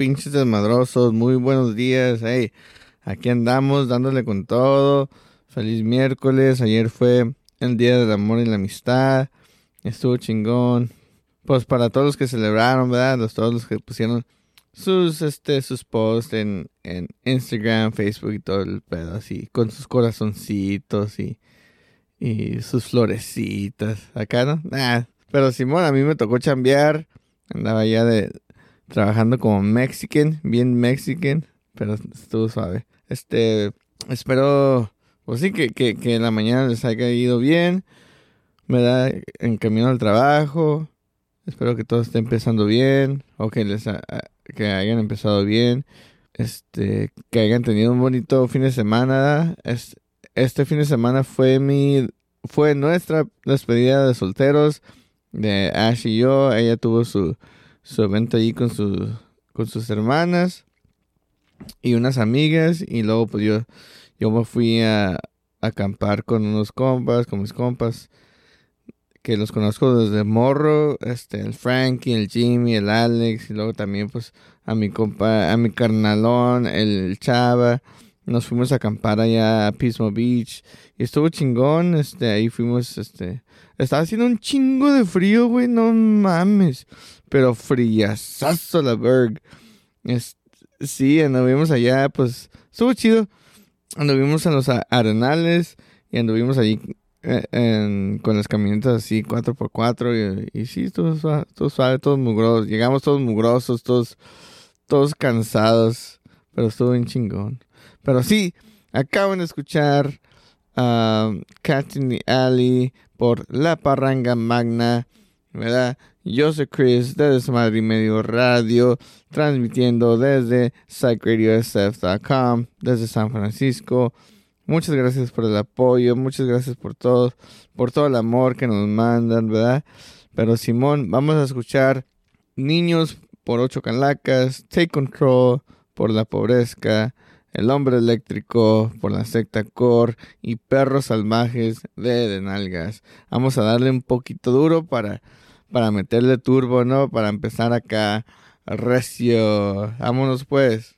pinches desmadrosos? Muy buenos días. Hey, aquí andamos dándole con todo. Feliz miércoles. Ayer fue el Día del Amor y la Amistad. Estuvo chingón. Pues para todos los que celebraron, ¿verdad? Los, todos los que pusieron sus, este, sus posts en, en Instagram, Facebook y todo el pedo así. Con sus corazoncitos y, y sus florecitas. Acá, ¿no? Nah. Pero Simón, a mí me tocó chambear. Andaba ya de, trabajando como Mexican, bien Mexican, pero estuvo suave. Este, espero, pues sí, que, que, que la mañana les haya ido bien, me da en camino al trabajo, espero que todo esté empezando bien, o que les que hayan empezado bien, este, que hayan tenido un bonito fin de semana. este fin de semana fue mi, fue nuestra despedida de solteros de Ash y yo, ella tuvo su su evento ahí con, con sus hermanas y unas amigas. Y luego pues yo, yo me fui a, acampar con unos compas, con mis compas, que los conozco desde morro, este, el Frankie, el Jimmy, el Alex, y luego también pues a mi compa, a mi carnalón, el Chava. Nos fuimos a acampar allá a Pismo Beach y estuvo chingón, este, ahí fuimos, este, estaba haciendo un chingo de frío, güey, no mames pero friazazo la Berg. Sí, anduvimos allá, pues estuvo chido. Anduvimos en los arenales y anduvimos allí eh, con las camionetas así 4x4 y, y sí, todos suave, suave, todos mugrosos. Llegamos todos mugrosos, todos, todos cansados, pero estuvo bien chingón. Pero sí, acaban de escuchar a Cat in the Alley por La Parranga Magna, ¿verdad? Yo soy Chris de Desmadre y Medio Radio, transmitiendo desde psychradiosf.com, desde San Francisco. Muchas gracias por el apoyo, muchas gracias por todo, por todo el amor que nos mandan, ¿verdad? Pero Simón, vamos a escuchar Niños por Ocho Calacas, Take Control por La Pobrezca, El Hombre Eléctrico por la Secta Core y Perros Salvajes de Denalgas. Vamos a darle un poquito duro para para meterle turbo, ¿no? Para empezar acá recio. Vámonos pues.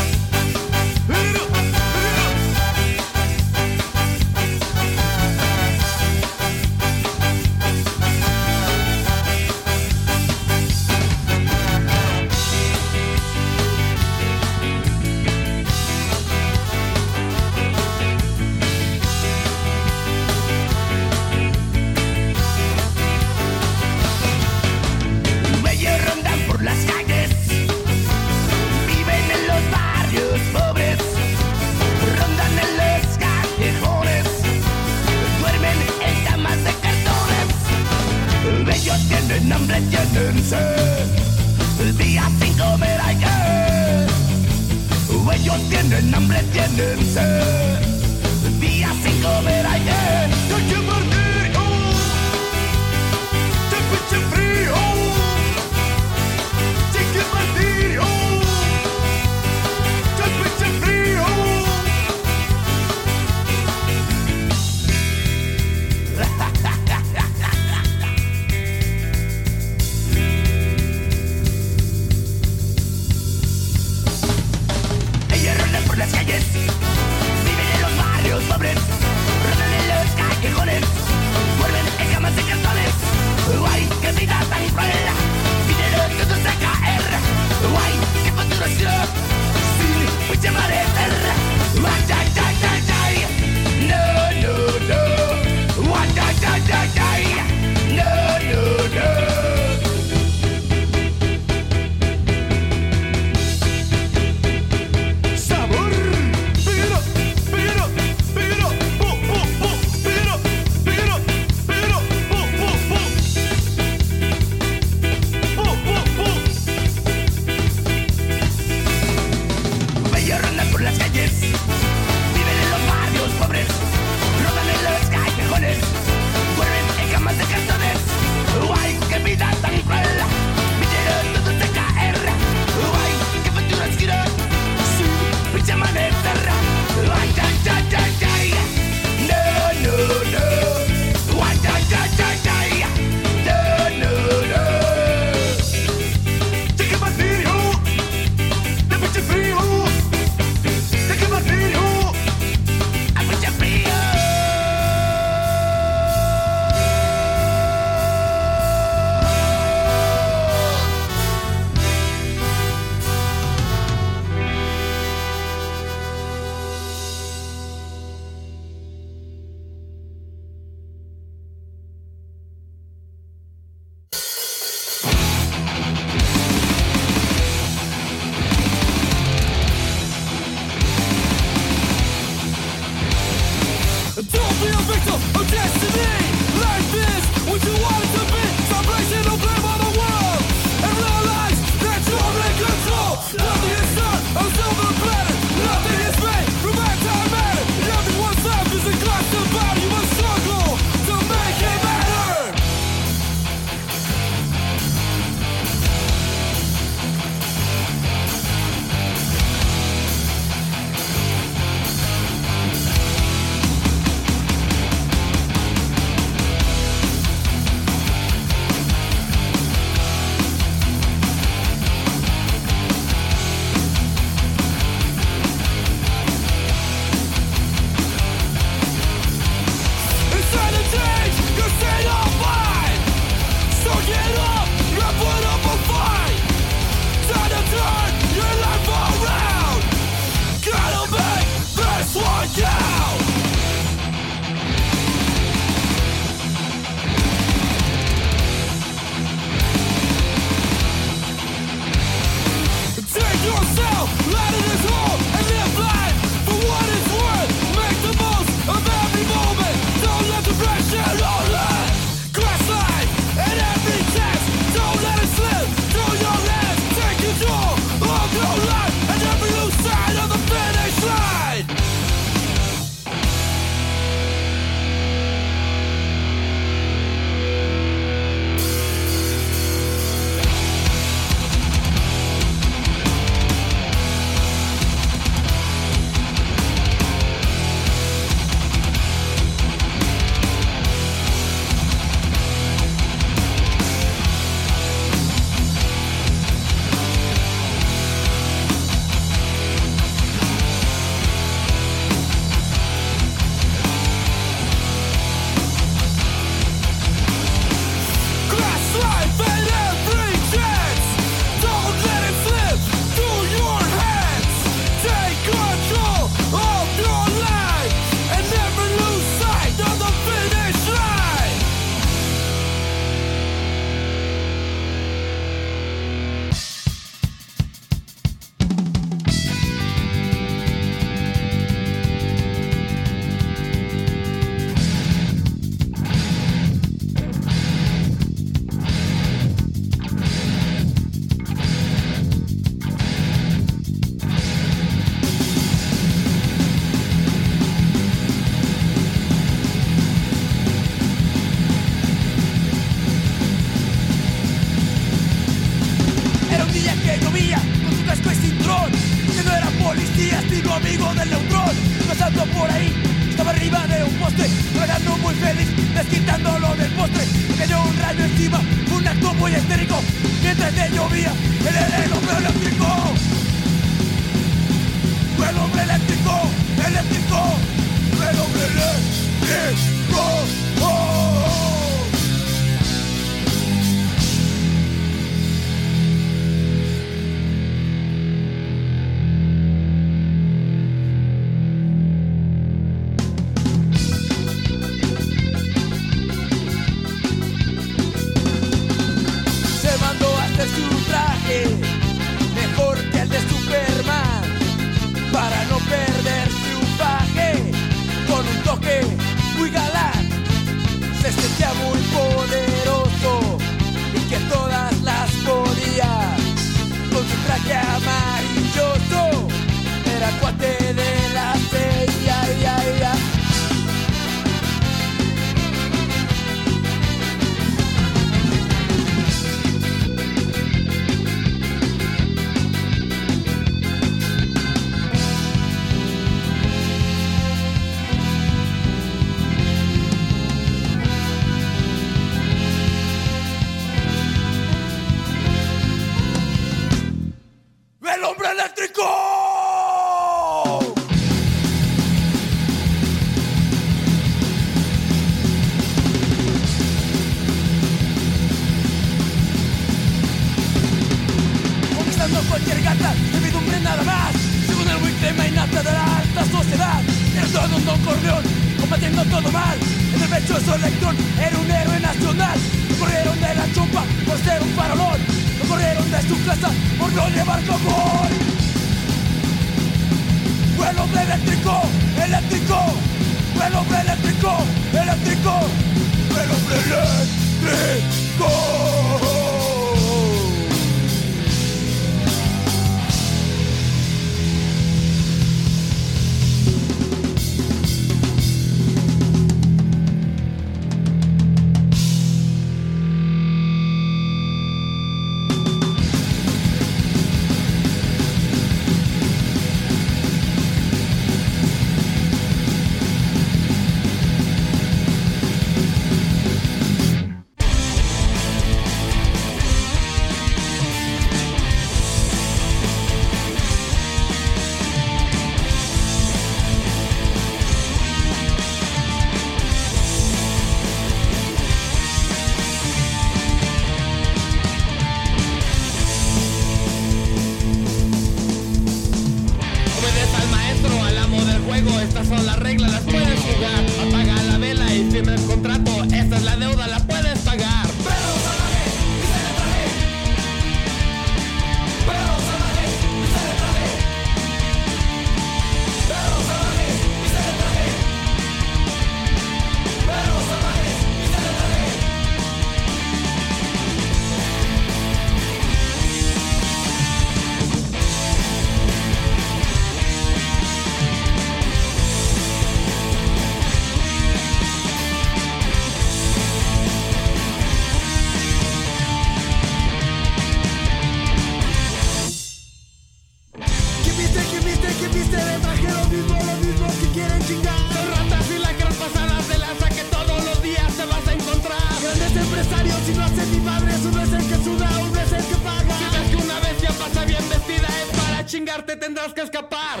Chingarte tendrás que escapar.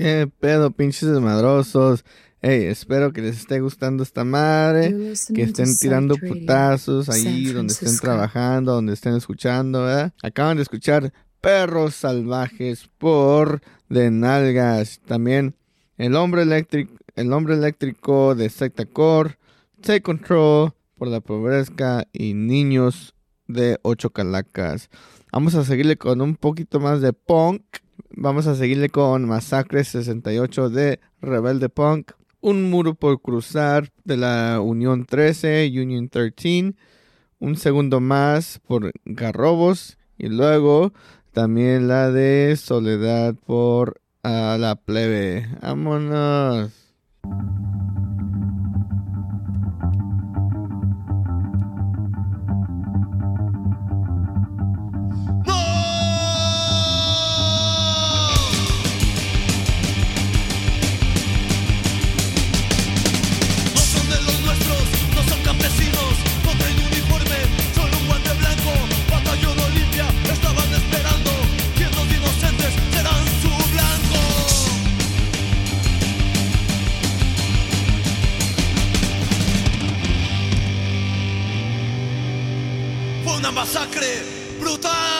¿Qué pedo, pinches desmadrosos? Hey, espero que les esté gustando esta madre. Que estén tirando putazos ahí donde estén trabajando, donde estén escuchando, ¿verdad? Acaban de escuchar Perros Salvajes por De Nalgas. También El Hombre Eléctrico, el hombre eléctrico de Secta Core. Take Control por La Pobrezca y Niños de Ocho Calacas. Vamos a seguirle con un poquito más de punk. Vamos a seguirle con Masacre 68 de Rebelde Punk. Un muro por cruzar de la Unión 13, Union 13. Un segundo más por Garrobos. Y luego también la de Soledad por a la plebe. Vámonos. Masacre brutal.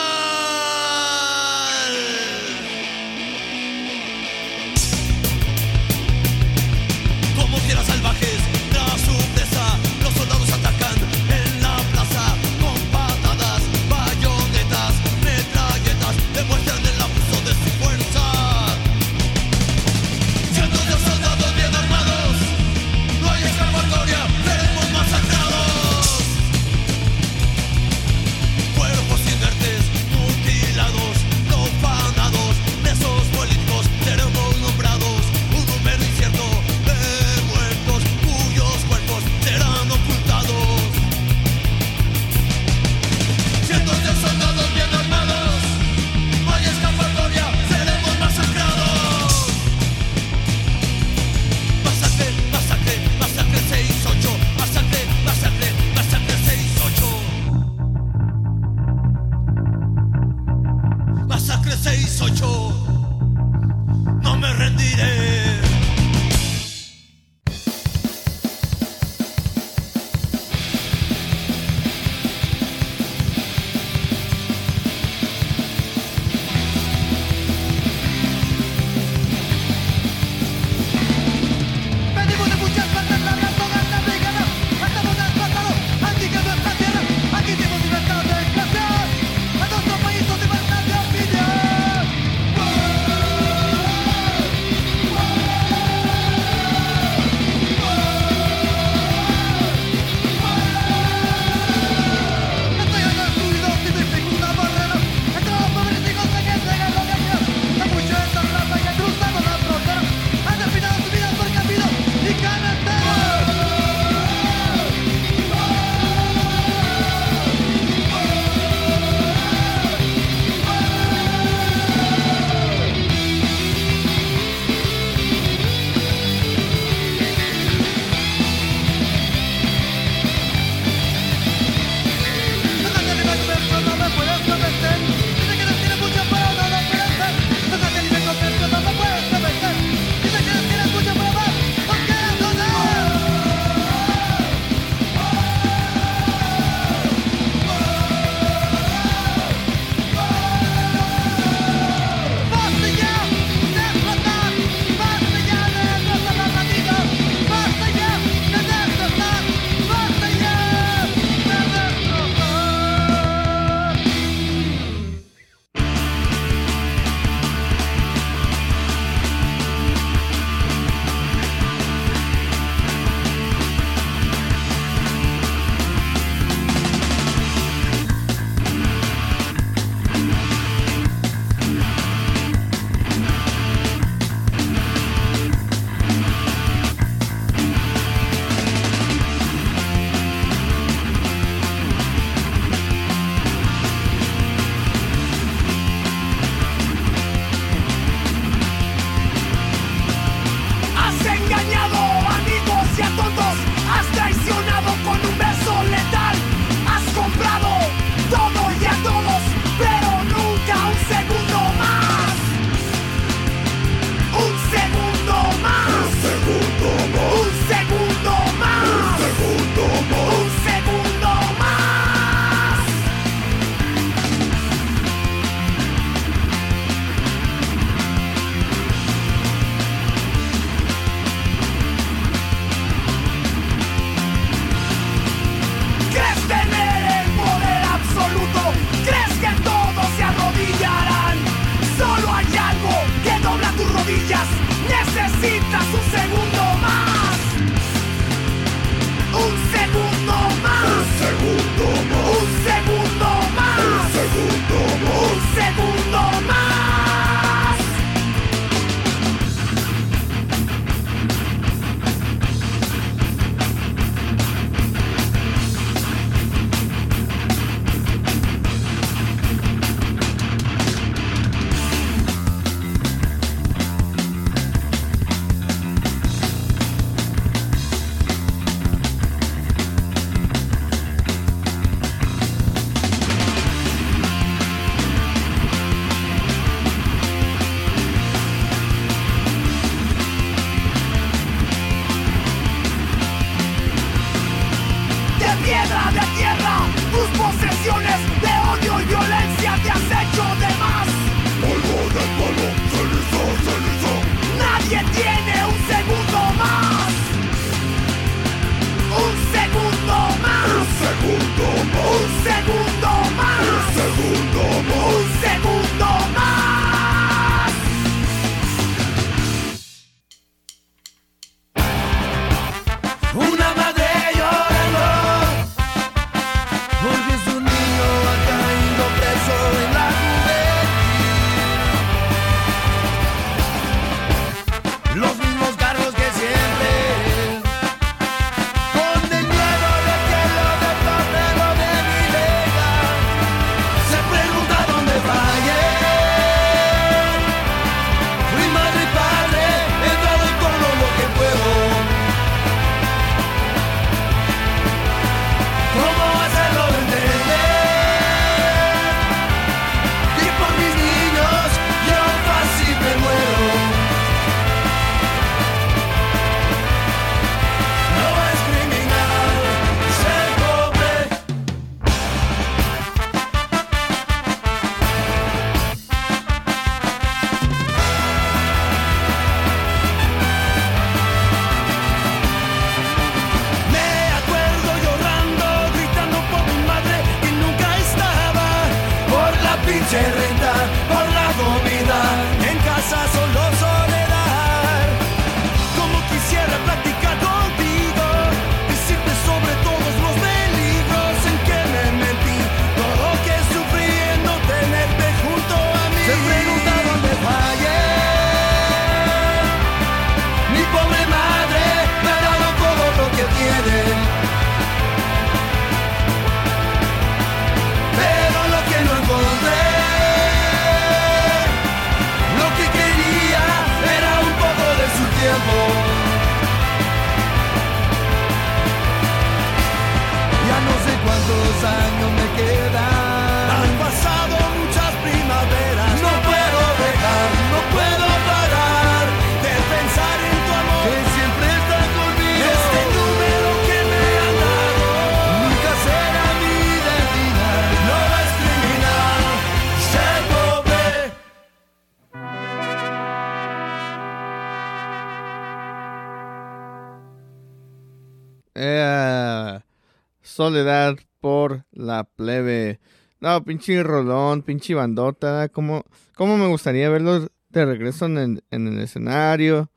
Soledad por la plebe. No, pinche rolón, pinche bandota. ¿Cómo, cómo me gustaría verlos de regreso en el, en el escenario?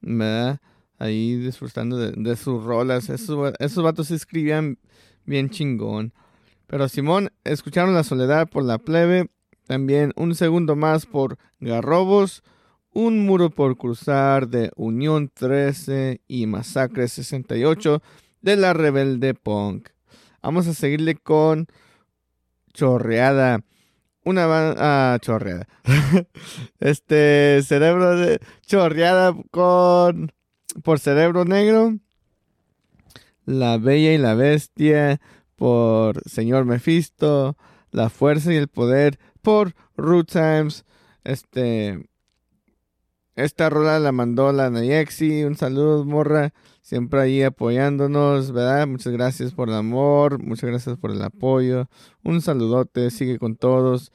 ¿Verdad? Ahí disfrutando de, de sus rolas. Esos, esos vatos se escribían bien chingón. Pero Simón, escucharon la soledad por la plebe. También un segundo más por Garrobos. Un muro por cruzar de Unión 13 y Masacre 68 de la Rebelde Punk. Vamos a seguirle con Chorreada. Una banda. Ah, Chorreada. este, Cerebro de. Chorreada con. Por Cerebro Negro. La Bella y la Bestia por Señor Mephisto. La Fuerza y el Poder por Root Times. Este. Esta rola la mandó la Nayexi. Un saludo, morra. Siempre ahí apoyándonos, ¿verdad? Muchas gracias por el amor. Muchas gracias por el apoyo. Un saludote. Sigue con todos.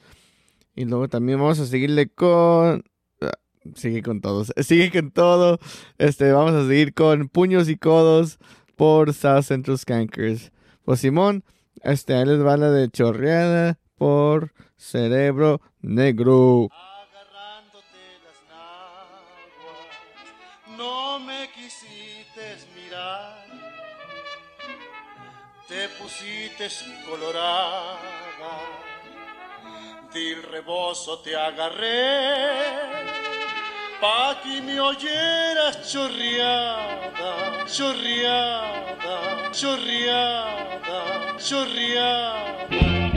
Y luego también vamos a seguirle con. ah, Sigue con todos. Sigue con todo. Este, vamos a seguir con Puños y Codos por South Central Skankers. Pues Simón, este, ahí les va la de Chorreada por Cerebro Negro. no me quisiste mirar, te pusiste colorada, del rebozo te agarré, pa' que me oyeras chorreada, chorreada, chorreada, chorreada.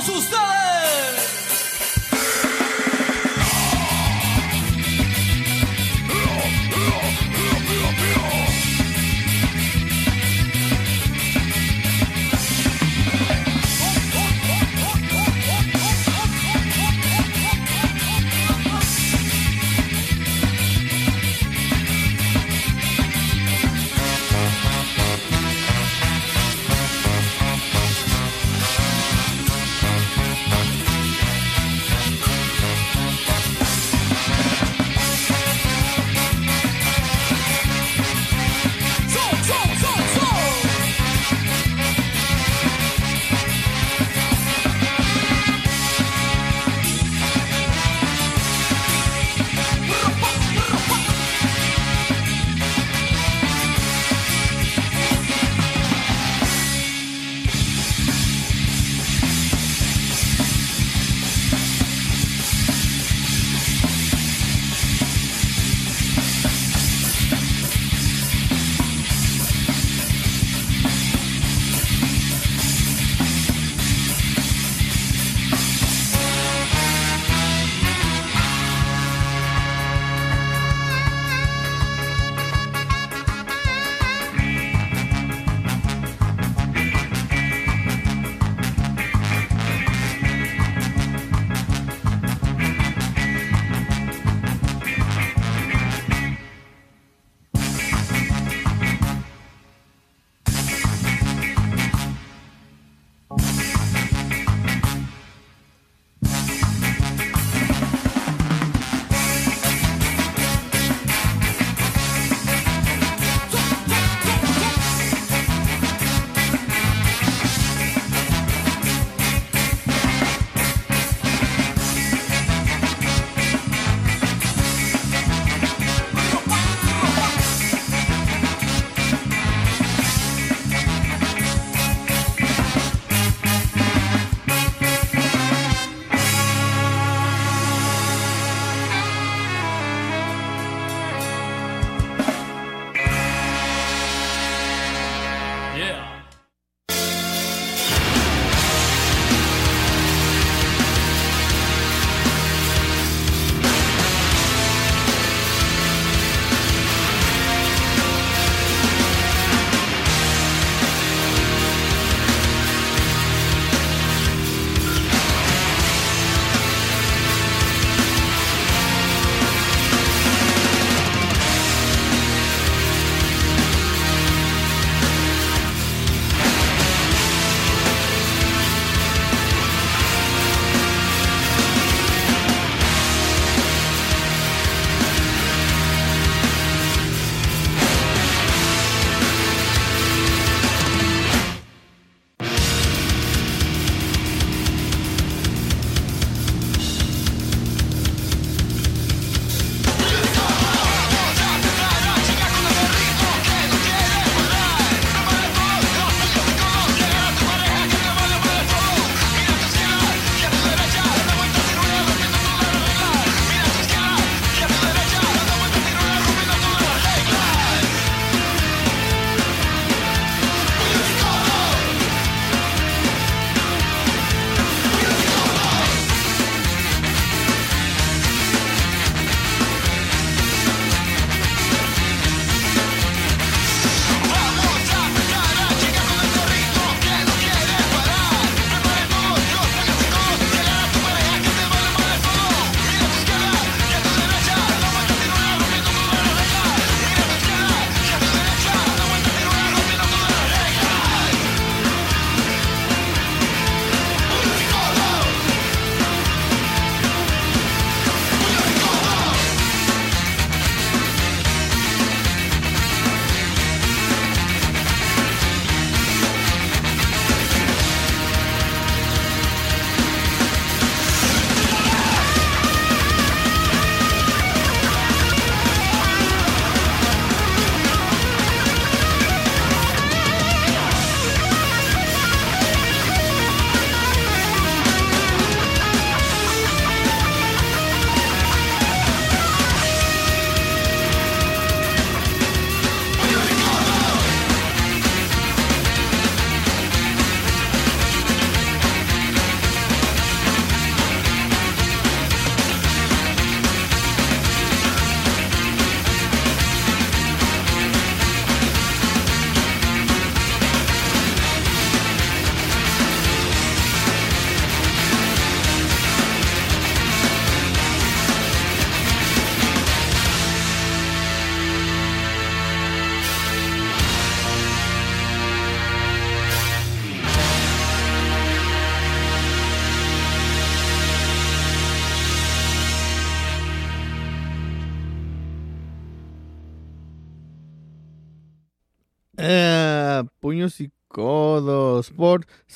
Y para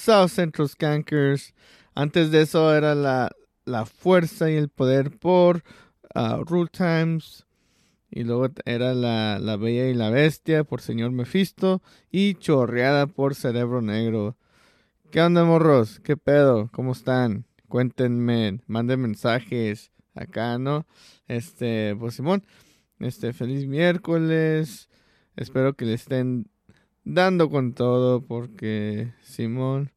South Central Skankers. Antes de eso era la, la Fuerza y el Poder por uh, Rule Times. Y luego era la, la Bella y la Bestia por Señor Mephisto. Y Chorreada por Cerebro Negro. ¿Qué onda, morros? ¿Qué pedo? ¿Cómo están? Cuéntenme, manden mensajes acá, ¿no? Este, pues Simón, este, feliz miércoles. Espero que le estén dando con todo porque Simón,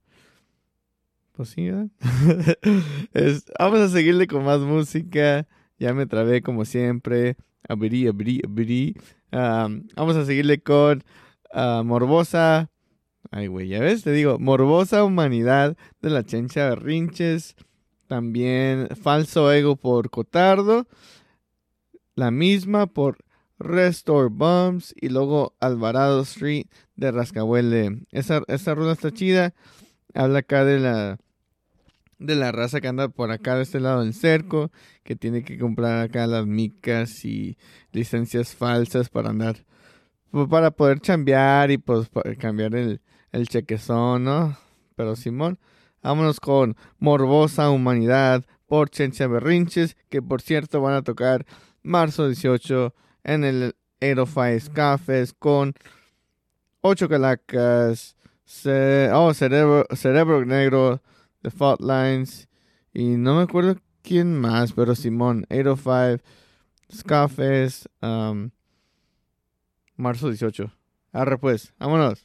pues sí, vamos a seguirle con más música. Ya me trabé como siempre. Abrí, abrí, abrí. Am, vamos a seguirle con ah, Morbosa. Ay, güey, ya ves, te digo, Morbosa Humanidad de la Chencha Berrinches. También Falso Ego por Cotardo. La misma por Restore Bumps. Y luego Alvarado Street de Rascahuele. Esa, esa rueda está chida. Habla acá de la de la raza que anda por acá de este lado del cerco, que tiene que comprar acá las micas y licencias falsas para andar, pues, para poder chambear y pues cambiar el, el chequezón, ¿no? Pero Simón, vámonos con Morbosa Humanidad por Chencha Berrinches, que por cierto van a tocar marzo 18 en el Aerofy Cafés con Ocho Calacas, oh, Cerebro, Cerebro Negro, The Fault Lines y no me acuerdo quién más, pero Simón, 805, Scarface, um, marzo 18. Arre pues. ¡Vámonos!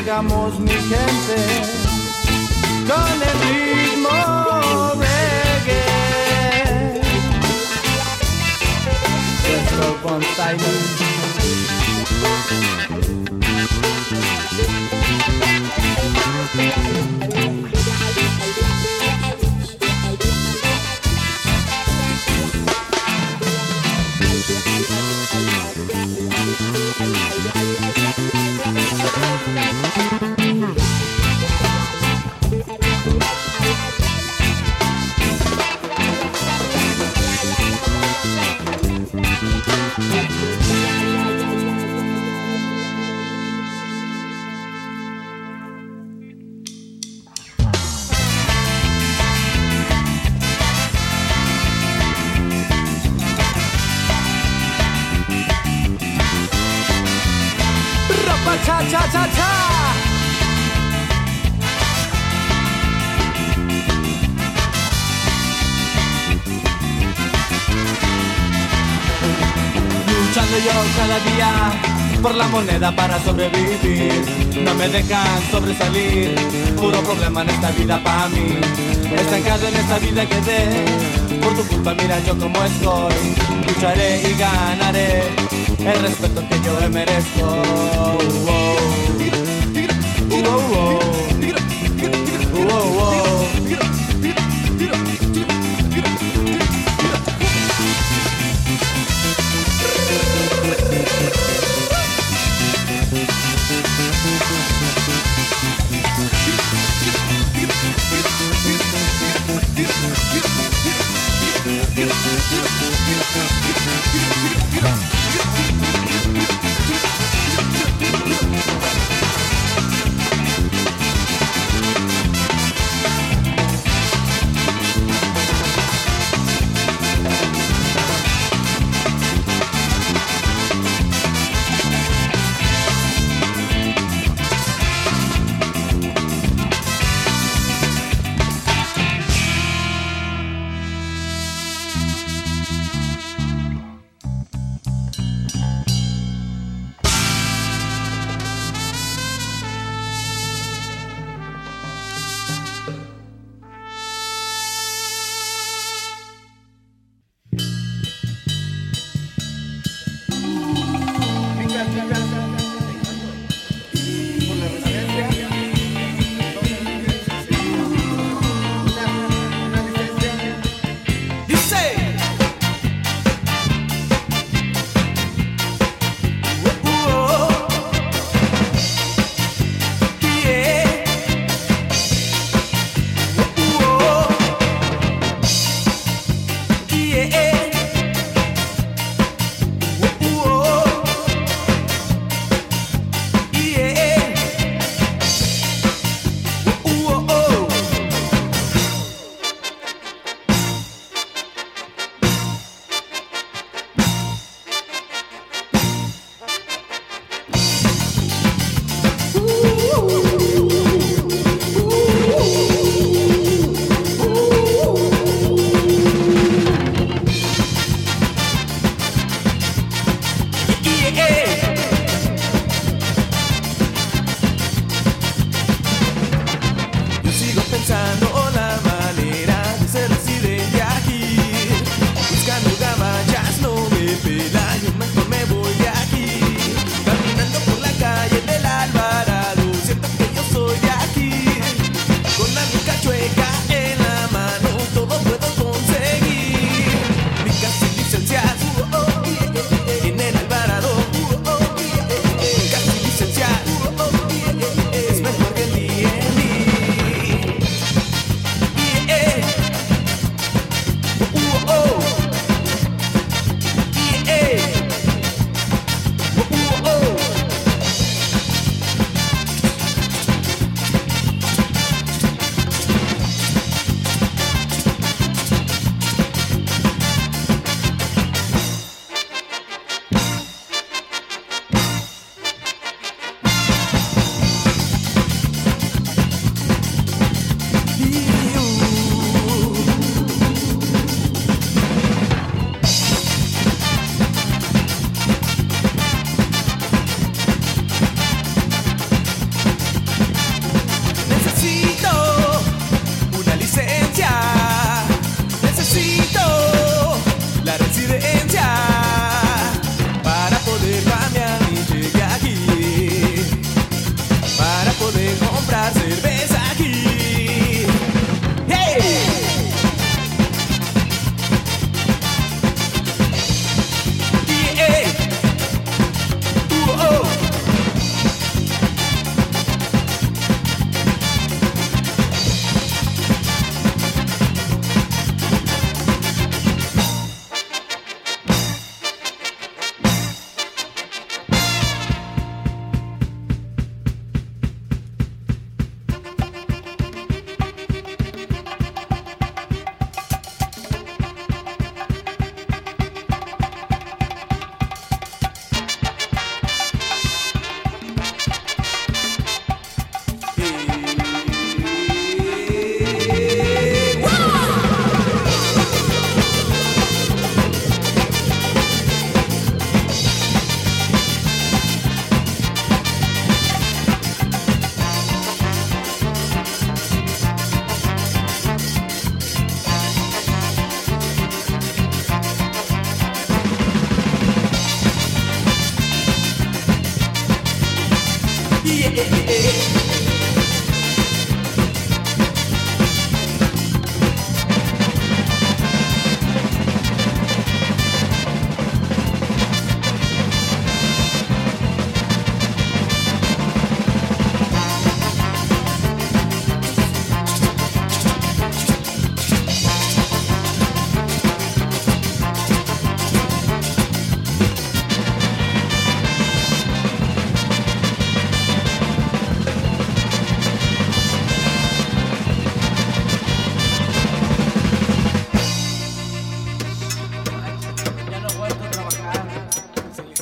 Llegamos, mi gente, con el ritmo reggae. Nuestro Bonstyle. Ropa por la moneda para sobrevivir. No me dejan sobresalir, puro problema en esta vida para mí. Estancado en esta vida quedé, por tu culpa mira yo como estoy. Lucharé y ganaré el respeto que yo me merezco.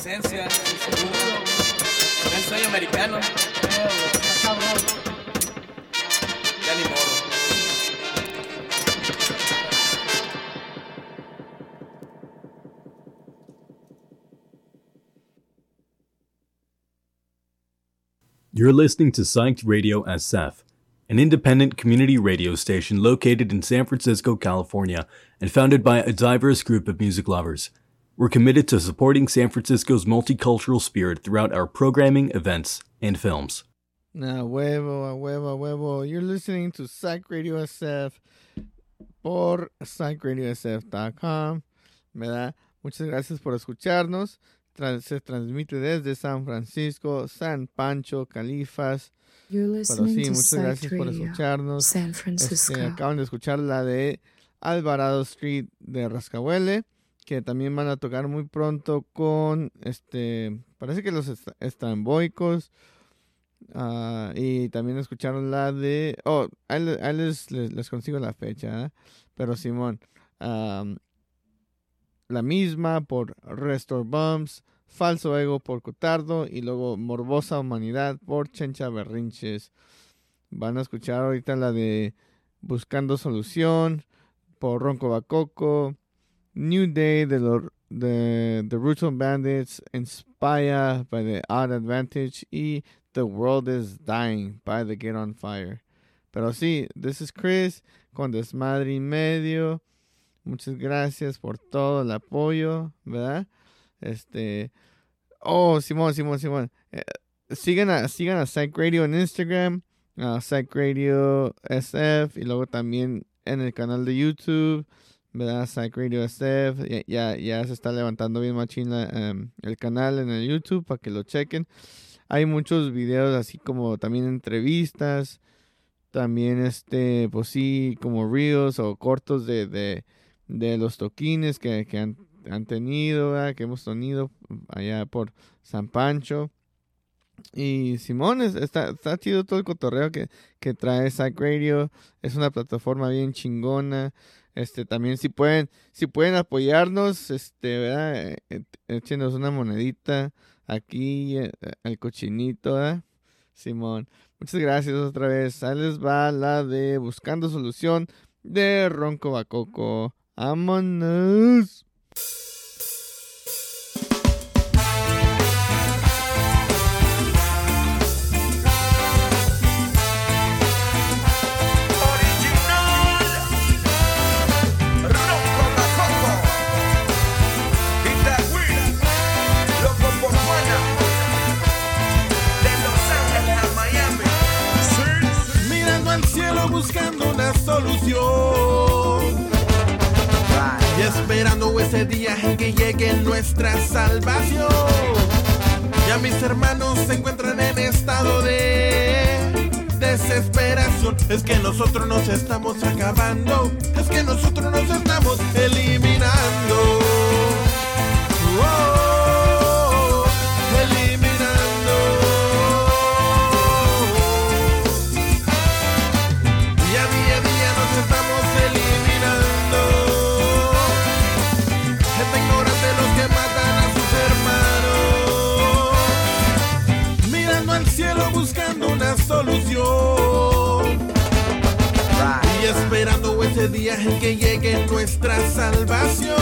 El el sueño americano. Ya ni modo. You're listening to Psyched Radio SF, an independent community radio station located in San Francisco, California, and founded by a diverse group of music lovers. We're committed to supporting San Francisco's multicultural spirit throughout our programming, events, and films. A huevo, a huevo, a huevo. You're listening to Psych Radio SF por psychradiosf.com. ¿Verdad? Muchas gracias por escucharnos. Tra- se transmite desde San Francisco, San Pancho, Califas. You're Pero listening sí, to muchas Psych gracias por Radio, escucharnos. San Este, Francisco. acaban de escuchar la de Alvarado Street de Rascahuele, que también van a tocar muy pronto con, este, parece que los est- estramboicos. ah, y también escucharon la de, oh, ahí, le- ahí les, les, les consigo la fecha, ¿eh? pero Simón, am, la misma por Restore Bumps, Falso Ego por Cotardo y luego Morbosa Humanidad por Chencha Berrinches. Van a escuchar ahorita la de Buscando Solución por Ronco Bacoco, New Day the de The Brutal Bandits, Inspire by the Odd Advantage y The World is Dying by the Get on Fire. Pero sí, this is Chris con Desmadre y Medio. Muchas gracias por todo el apoyo, ¿verdad? Este. Oh, Simón, Simón, Simón. Eh, sigan a, sigan a Psych Radio en Instagram, a Psych Radio SF, y luego también en el canal de YouTube, ¿verdad? Psych Radio. Ya, ya, se está levantando bien machín em, el canal en el YouTube para que lo chequen. Hay muchos videos así como también entrevistas. También este, pues sí, como reels o cortos de, de, de los toquines que, que han, han tenido, que hemos tenido allá por San Pancho. Y Simón, es- está, está chido todo el cotorreo que, que trae Psych Radio. Es una plataforma bien chingona. Este, también si pueden, si pueden apoyarnos, este, ¿verdad? Eh, eh, Échenos una monedita aquí, eh, al cochinito, ¿verdad? Simón. Muchas gracias otra vez. Ahí les va la de Buscando Solución de Ronco Bacoco. ¡Vámonos! Ese día que llegue nuestra salvación. Ya mis hermanos se encuentran en estado de desesperación. Es que nosotros nos estamos acabando. Es que nosotros nos estamos eliminando. Esperando ese día en que llegue nuestra salvación.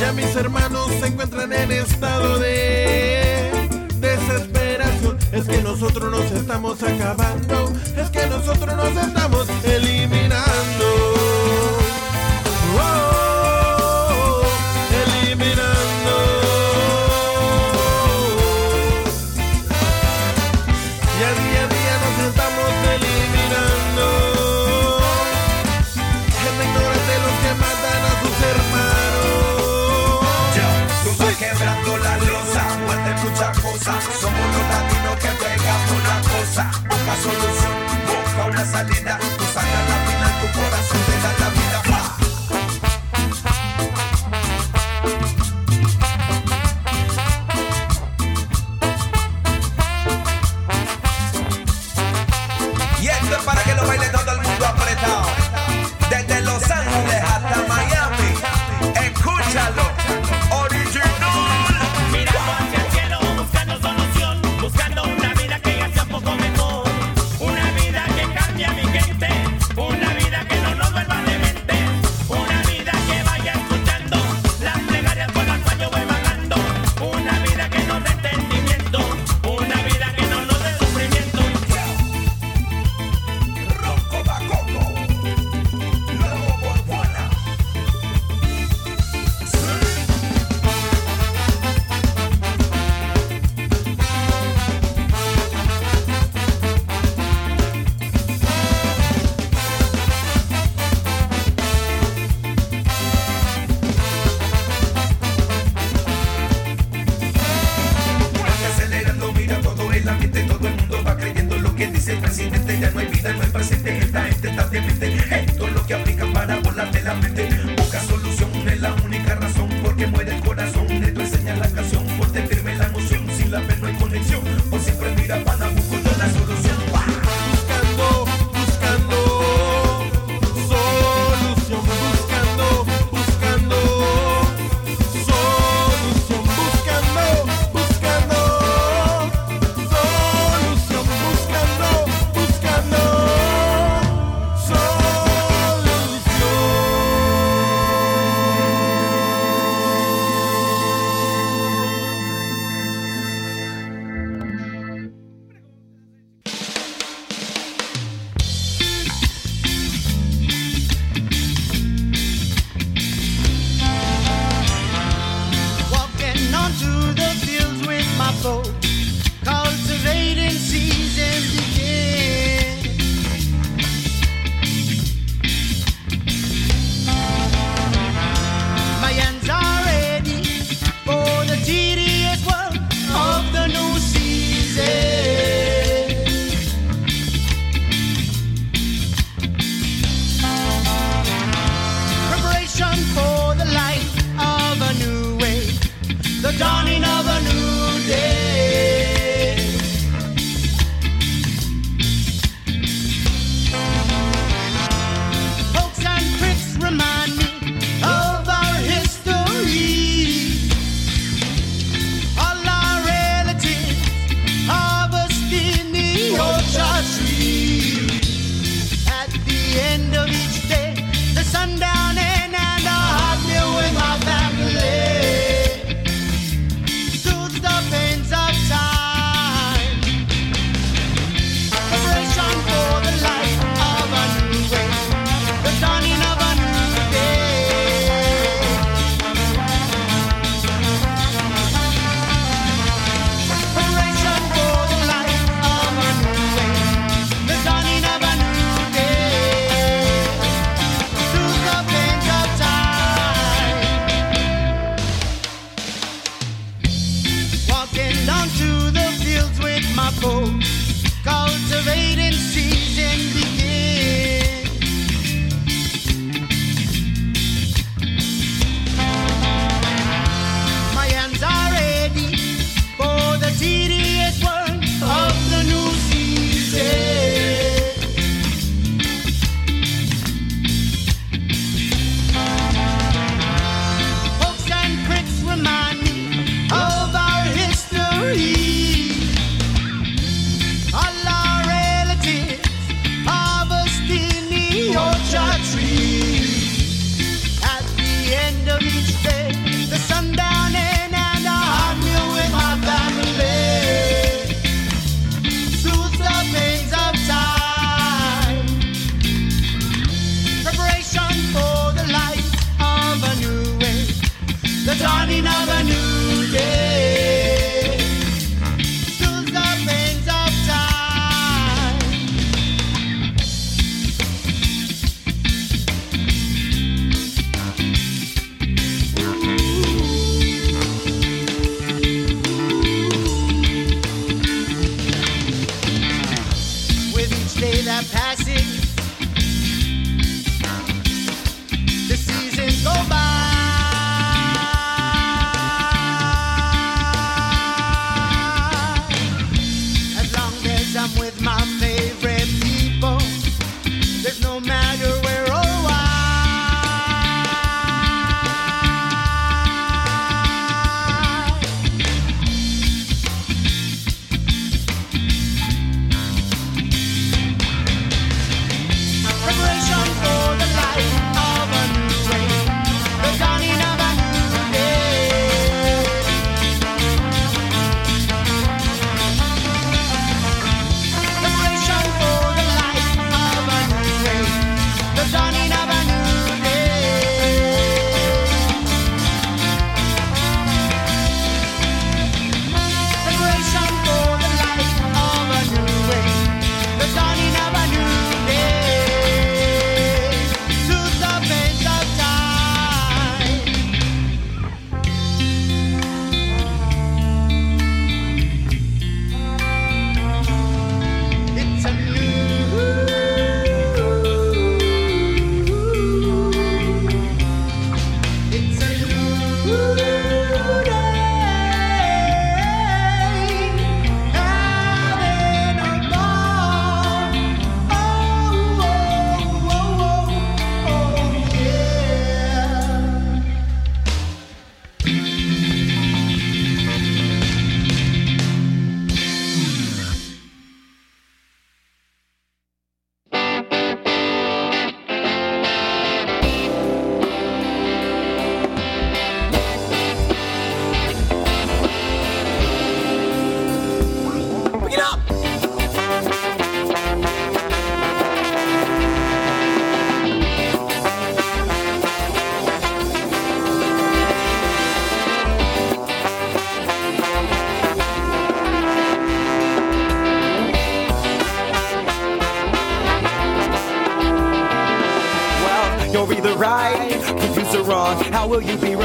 Ya mis hermanos se encuentran en estado de desesperación. Es que nosotros nos estamos acabando. Es que nosotros nos estamos eliminando. Una salida. Tú sacas la vida en tu corazón,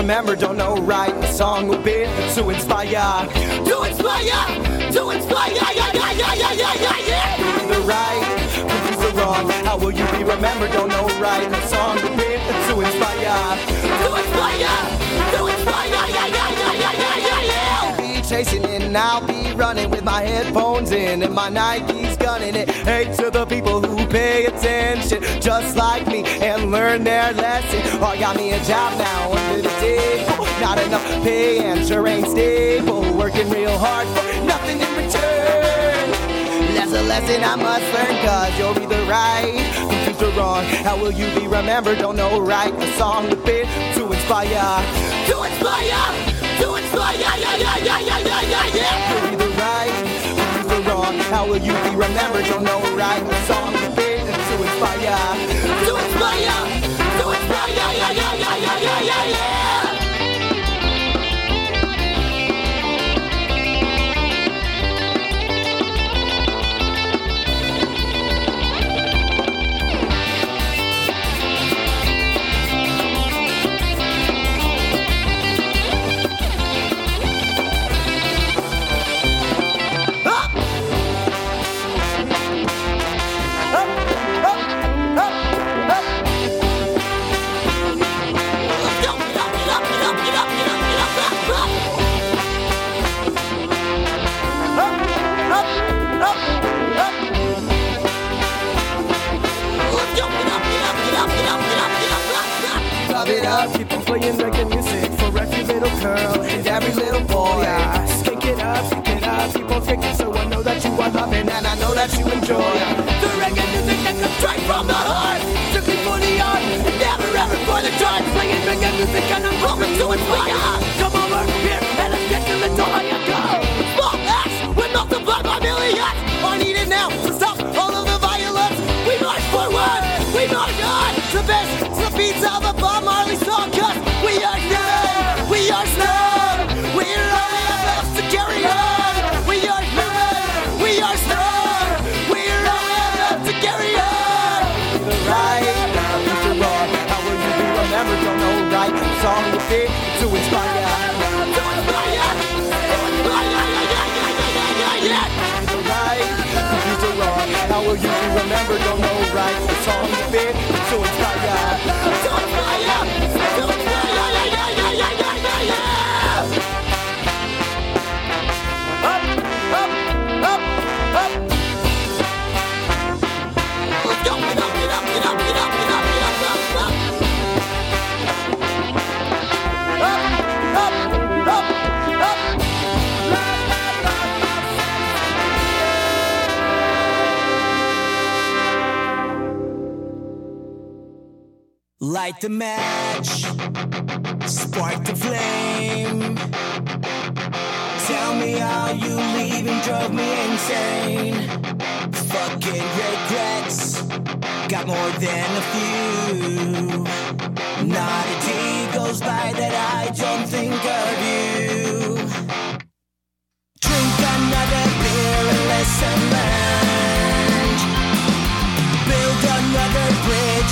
Remembered? Don't know right. The song will be to inspire. To inspire! To inspire! Yeah, yeah, yeah, yeah, yeah, yeah, yeah! You're either right, confused or wrong. How will you be remembered? Don't know right. The song will be to inspire. To inspire! To inspire! Yeah, yeah, yeah, yeah, yeah, yeah, yeah! I'll be chasing it and I'll be headphones in and my Nikes gunning it. Hey to the people who pay attention, just like me, and learn their lesson. Oh, I got me a job now under the table. Not enough pay and sure ain't stable. Working real hard for nothing in return. That's a lesson I must learn, cause you're either right, confused or wrong. How will you be remembered? Don't know right. A song to bit to inspire. To inspire! To inspire! Yeah, yeah, yeah, yeah, yeah, yeah, yeah, How will you be remembered? Don't know right. Song. To inspire! To inspire! Playing reggae music for every little girl and every little boy. Yeah, skink it up, skink it up, keep on kicking so I know that you are loving and I know that you enjoy the reggae music that comes straight from the heart. Strictly for the art, and never ever for the charts. Playing reggae music and I'm hoping to inspire. Come over here and let's get a little higher. Go. Small X, we multiply by millions. I need it now to stop all of the violence. We march forward, we march on. The best, you remember, don't know right The song fit. So it's Light the match, spark the flame. Tell me how you leaving drove me insane. Fucking regrets, got more than a few. Not a day goes by that I don't think of you. Drink another beer and learned.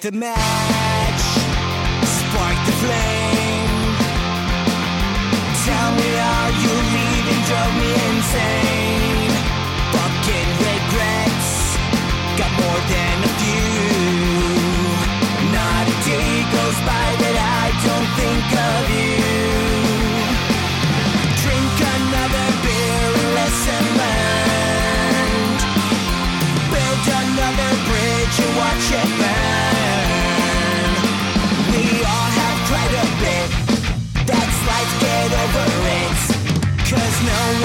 The match, spark the flame. Tell me how you leaving drove me insane. Fucking regrets, got more than a few. Not a day goes by that I don't think of you.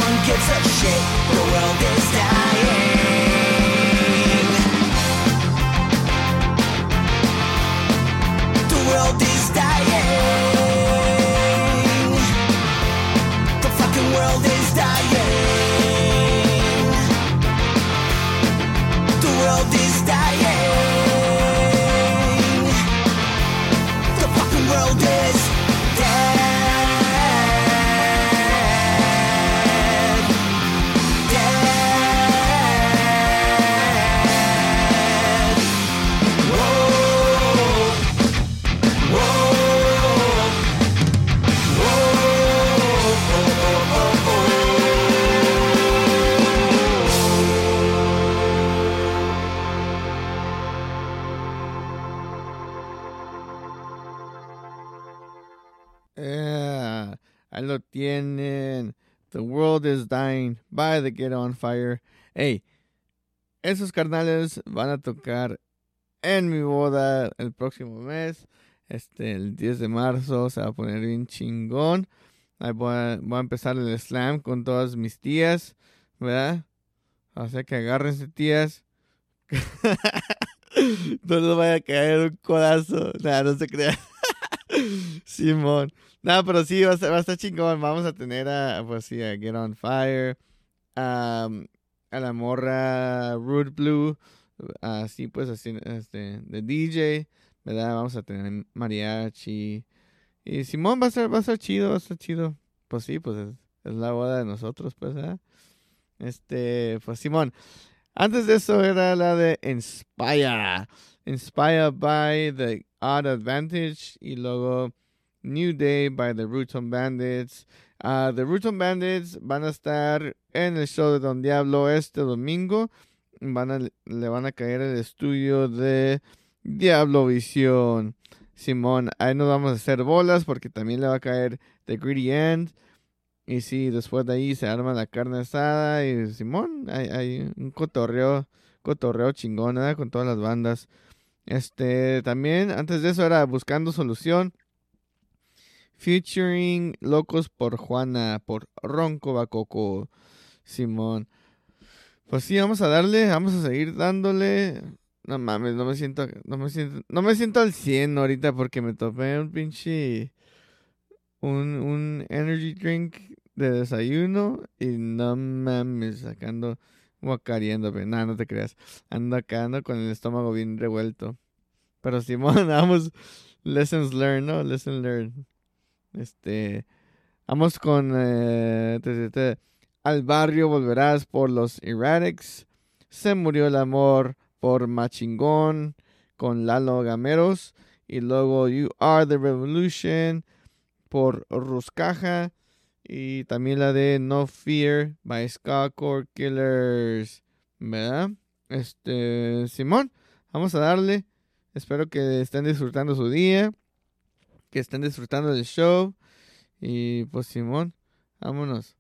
One gives a shit. The world is dying. Tienen. The world is dying by the Get On Fire. Hey, esos carnales van a tocar en mi boda el próximo mes. Este, el 10 de marzo se va a poner bien chingón. Ahí voy a, empezar el slam con todas mis tías, ¿verdad? O que agárrense, tías. no les vaya a caer un codazo. Nada, no se crea. Simón. No, pero sí, va a, va a estar chingón. Vamos a tener a, pues sí, a Get On Fire, a, a la morra Root Blue, así pues, así, este, de DJ, ¿verdad? Vamos a tener mariachi. Y Simón va a ser, va a ser chido, va a ser chido. Pues sí, pues es, es la boda de nosotros, pues, ¿verdad? Este, pues Simón. Antes de eso era la de Inspire. Inspired by the Odd Advantage. Y luego New Day by the Ruton Bandits. Ah, the Ruton Bandits van a estar en el show de Don Diablo este domingo. Van a, le van a caer el estudio de Diablo Visión. Simón, ahí nos vamos a hacer bolas porque también le va a caer The Greedy End. Y sí, después de ahí se arma la carne asada y Simón, hay, hay un cotorreo, cotorreo chingón, ¿verdad? Con todas las bandas. Este, también, antes de eso era Buscando Solución. Featuring Locos por Juana, por Ronco Bacoco, Simón. Pues sí, vamos a darle, vamos a seguir dándole. No mames, no me siento, no me siento, no me siento al 100 ahorita porque me topé un pinche, un, un energy drink de desayuno y no mames, sacando, guacareando, pero nada, no te creas. Ando acá, ando con el estómago bien revuelto. Pero Simón, vamos, lessons learned, ¿no? Lessons learned. Este, vamos con, eh, al barrio volverás por los Erratics. Se murió el amor por Machingón con Lalo Gameros. Y luego You Are the Revolution por Ruscaja. Y también la de No Fear by Skacore Killers. ¿Verdad? Este, Simón, vamos a darle. Espero que estén disfrutando su día. Que estén disfrutando del show. Y pues Simón, vámonos.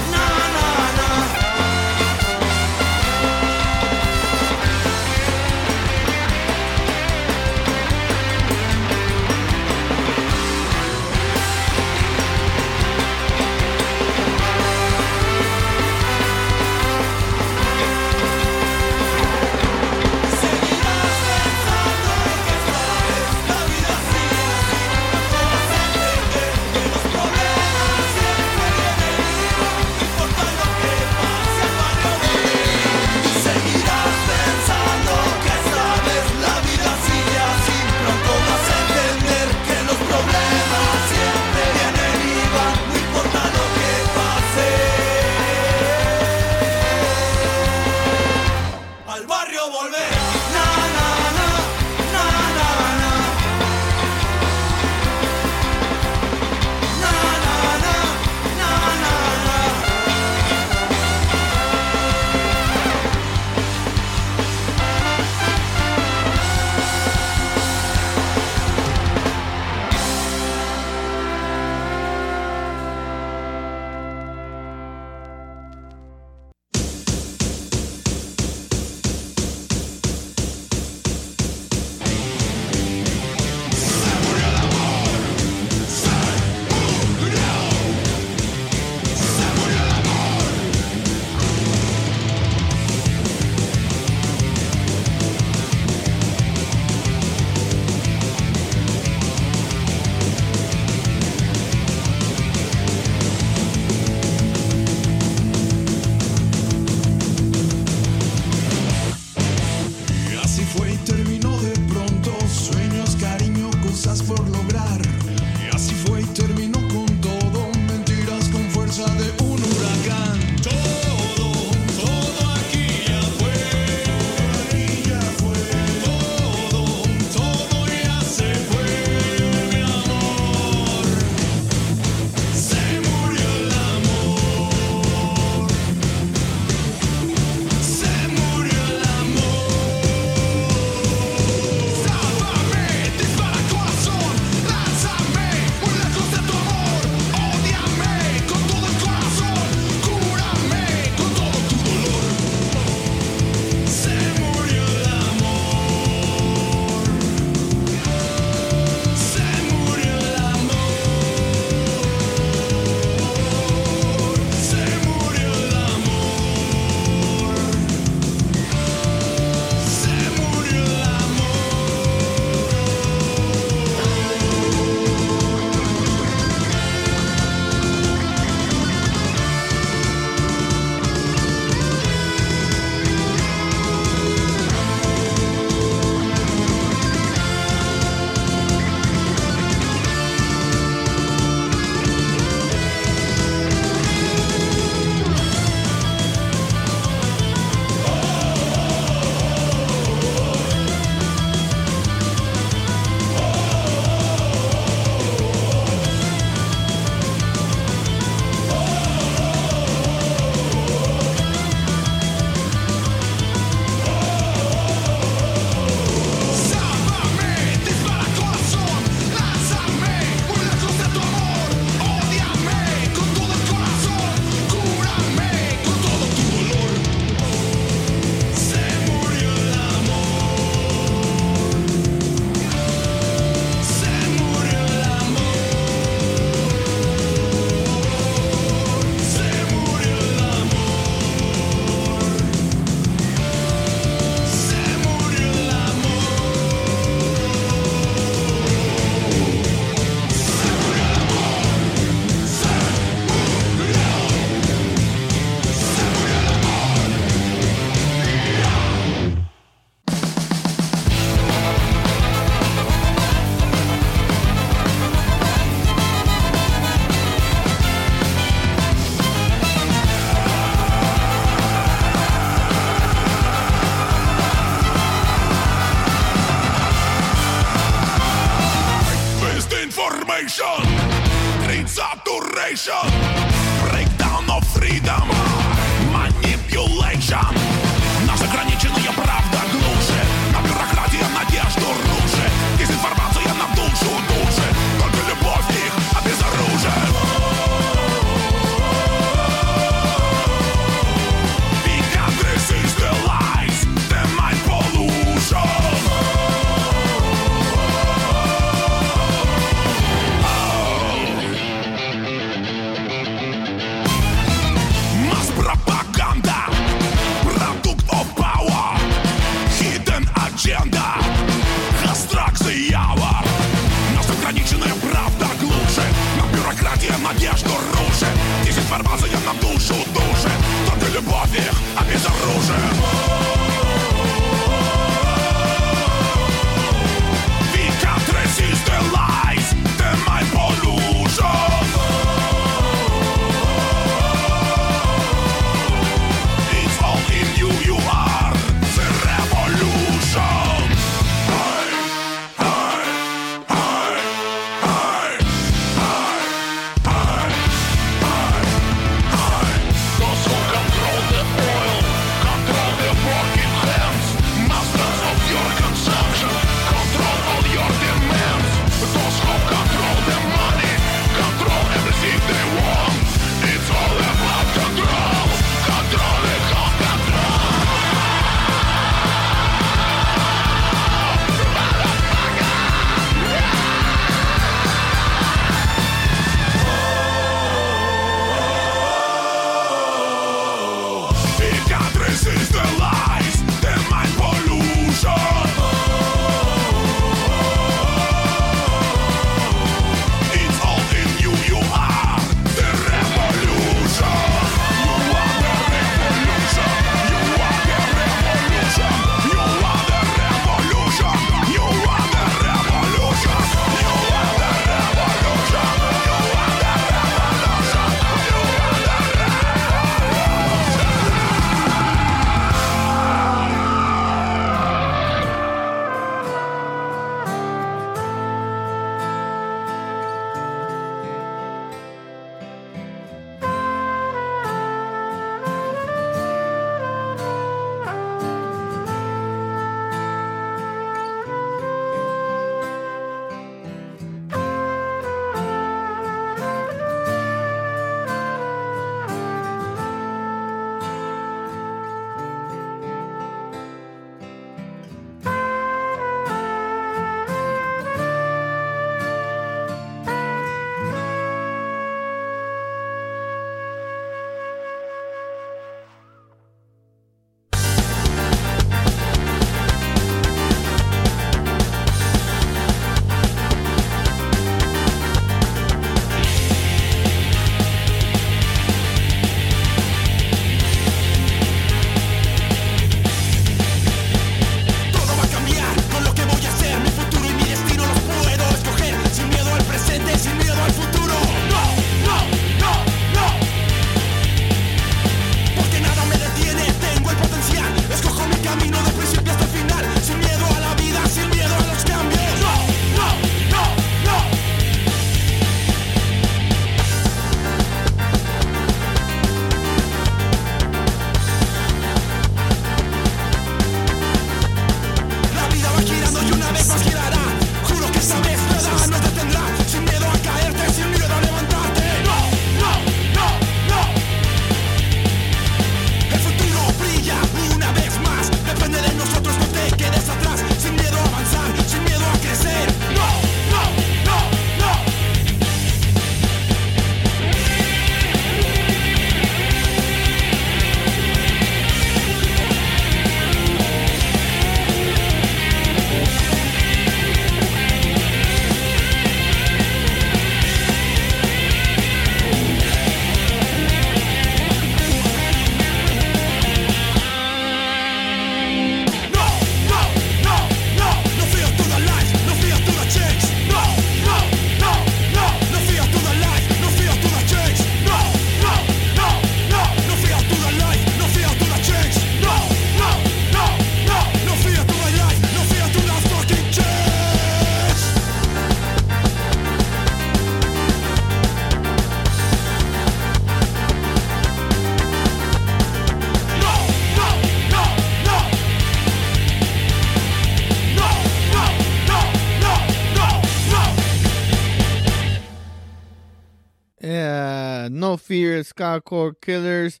Fear, Skycore Killers.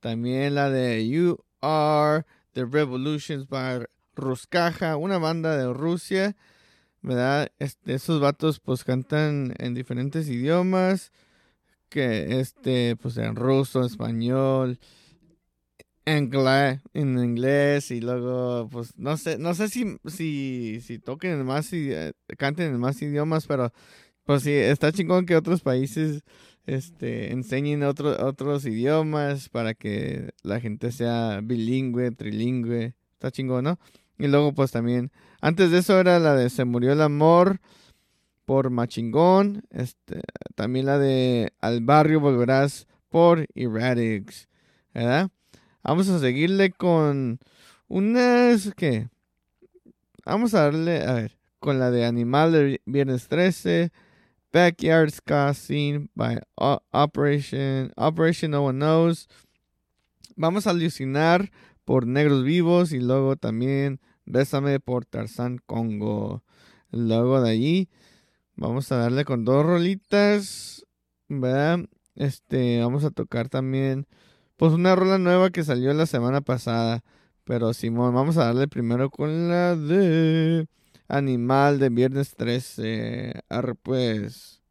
También la de You Are The Revolutions by Ruskaja, una banda de Rusia. ¿Verdad? Este, esos vatos pues cantan en diferentes idiomas. Que este, pues en ruso, español, en inglés y luego pues no sé no sé si si, toquen en más y eh, canten en más idiomas pero pues sí está chingón que otros países este, enseñen otro- otros idiomas para que la gente sea bilingüe, trilingüe. Está chingón, ¿no? Y luego, pues también, antes de eso era la de Se murió el amor por Machingón. Este, también la de Al barrio volverás por Erratics. ¿Verdad? Vamos a seguirle con unas, ¿qué? Vamos a darle, a ver, con la de Animal de Viernes 13. Backyard Ska Scene by Operation Operation No One Knows. Vamos a alucinar por Negros Vivos y luego también Bésame por Tarzán Congo. Luego de allí vamos a darle con dos rolitas, ¿verdad? Este, vamos a tocar también pues una rola nueva que salió la semana pasada. Pero Simón, vamos a darle primero con la de Animal de Viernes 13. Arre pues.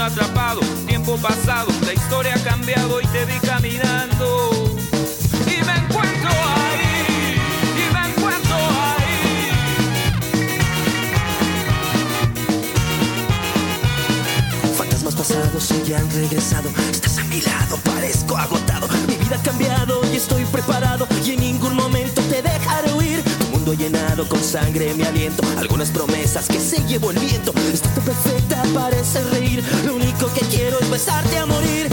sueño atrapado, tiempo pasado, la historia ha cambiado y te vi caminando. Y me encuentro ahí, y me encuentro ahí. Fantasmas pasados y ya han regresado, estás a mi lado llenado con sangre mi aliento. Algunas promesas que se llevó el viento. Estás perfecta, parece reír. Lo único que quiero es besarte a morir.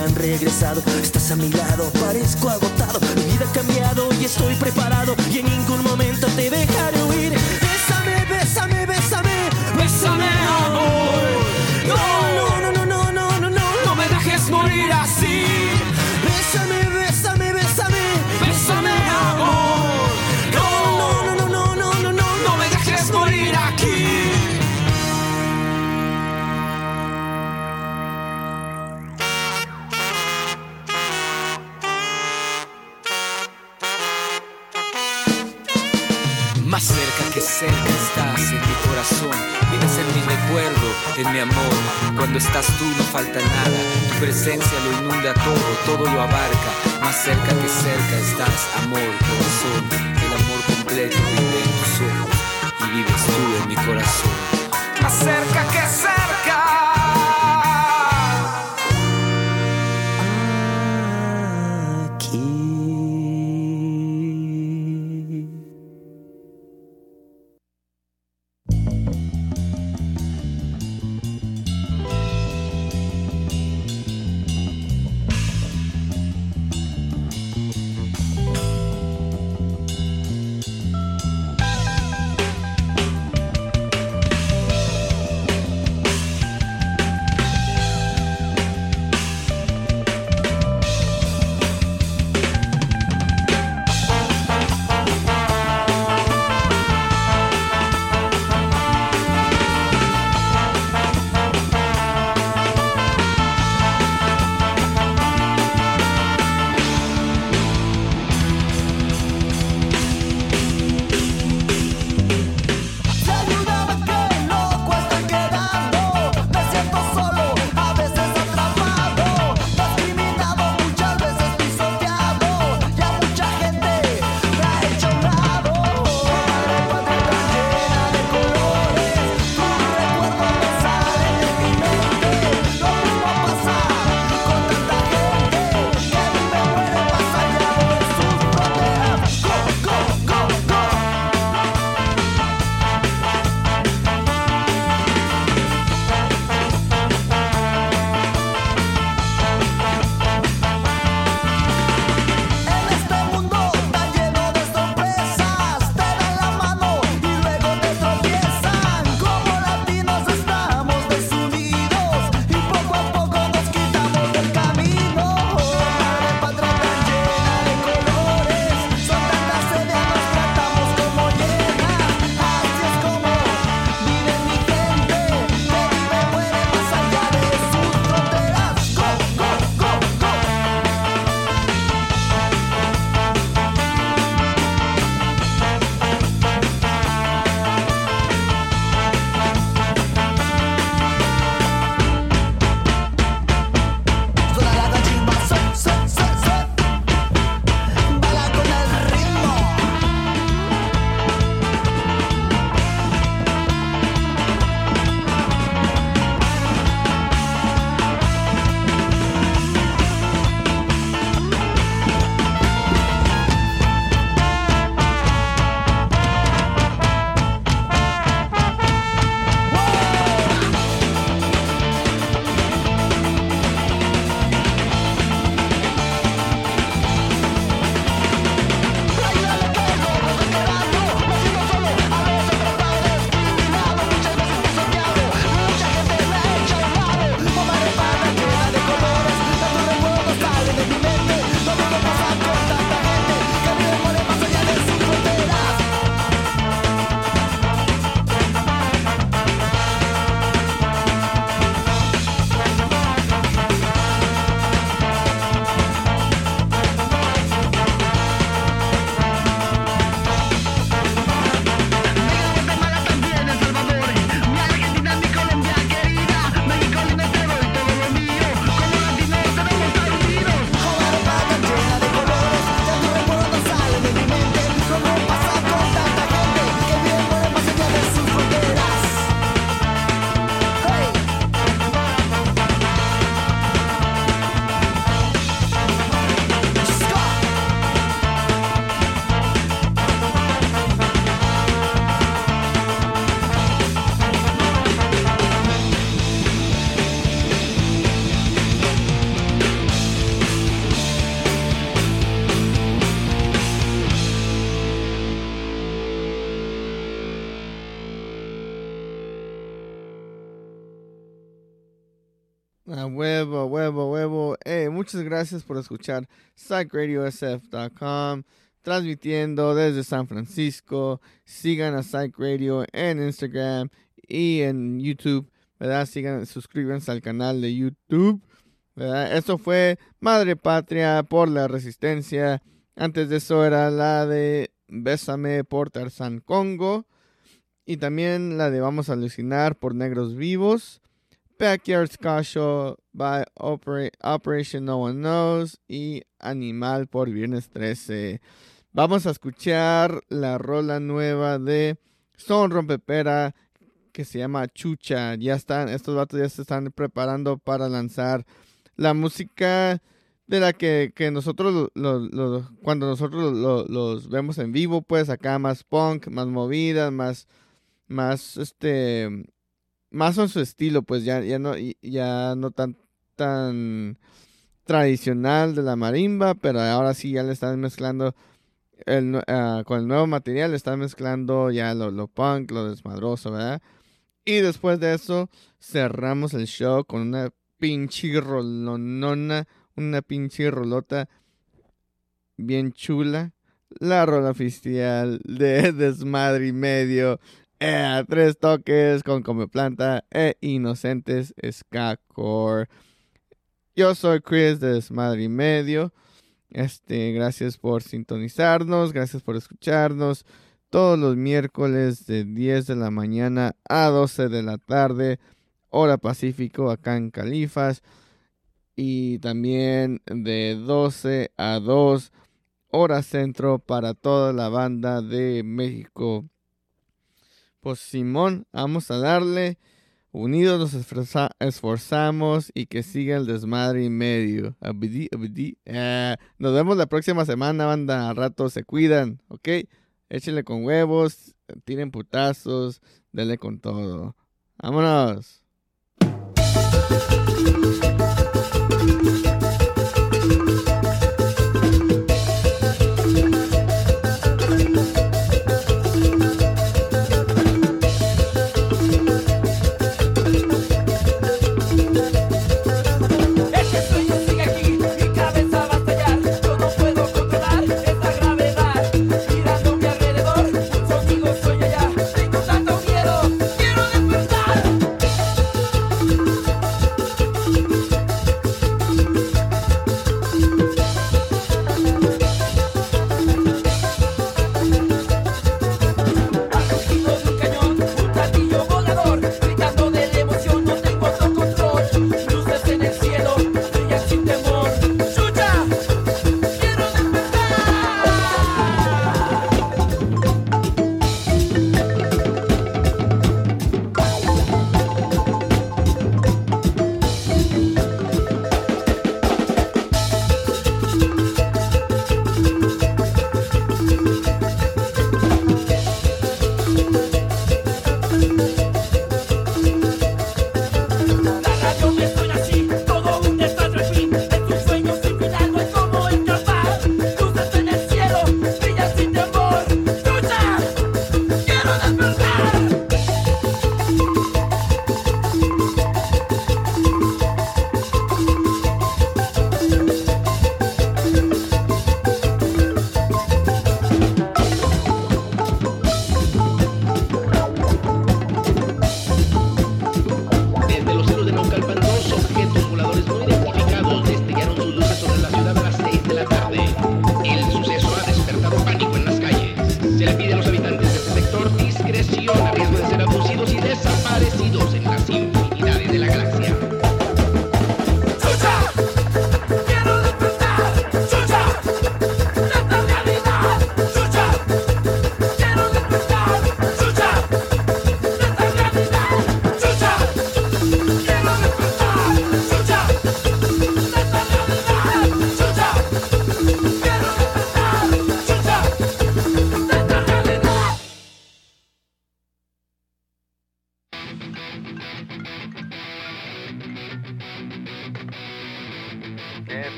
han regresado. Estás a mi lado, parezco a muchas gracias por escuchar psychradiosf.com, transmitiendo desde San Francisco. Sigan a Psych Radio en Instagram y en YouTube, ¿verdad? Sigan, suscríbanse al canal de YouTube, ¿verdad? Eso fue Madre Patria por la Resistencia. Antes de eso era la de Bésame por Tarzán Congo. Y también la de Vamos a alucinar por Negros Vivos. Backyard Ska by Opera- Operation No One Knows y Animal por Viernes 13. Vamos a escuchar la rola nueva de Son Rompepera que se llama Chucha. Ya están, estos vatos ya se están preparando para lanzar la música de la que, que nosotros, cuando nosotros lo- los vemos en vivo, pues acá más punk, más movidas, más, más, este, más en su estilo, pues ya, ya no, ya no tan, tan tradicional de la marimba, pero ahora sí ya le están mezclando el, ah, con el nuevo material, le están mezclando ya lo, lo punk, lo desmadroso, ¿verdad? Y después de eso cerramos el show con una pinche rolonona, una pinche rolota bien chula. La rola oficial de Desmadre y Medio. Eh, tres toques con Come Planta e Inocentes Ska Core. Yo soy Chris de Desmadre y Medio. Este, gracias por sintonizarnos, gracias por escucharnos todos los miércoles de 10 de la mañana a 12 de la tarde, hora Pacífico acá en Califas y también de 12 a 2 hora centro para toda la banda de México. Pues Simón, vamos a darle. Unidos nos esforza- esforzamos y que siga el desmadre y medio. Abidi, abidi. Eh, nos vemos la próxima semana, banda. A rato se cuidan, ¿ok? Échenle con huevos, tiren putazos, denle con todo. Vámonos.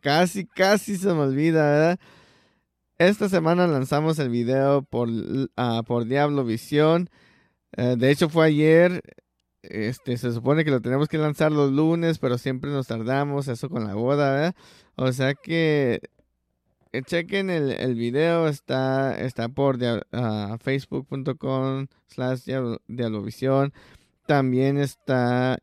casi, casi se me olvida, ¿verdad? Esta semana lanzamos el video por, ah, por Diablo Visión. Eh, de hecho, fue ayer. Este, se supone que lo tenemos que lanzar los lunes, pero siempre nos tardamos, eso con la boda, ¿verdad? O sea que eh, chequen el, el video, está, está por ah, facebook.com slash diablovisión. También está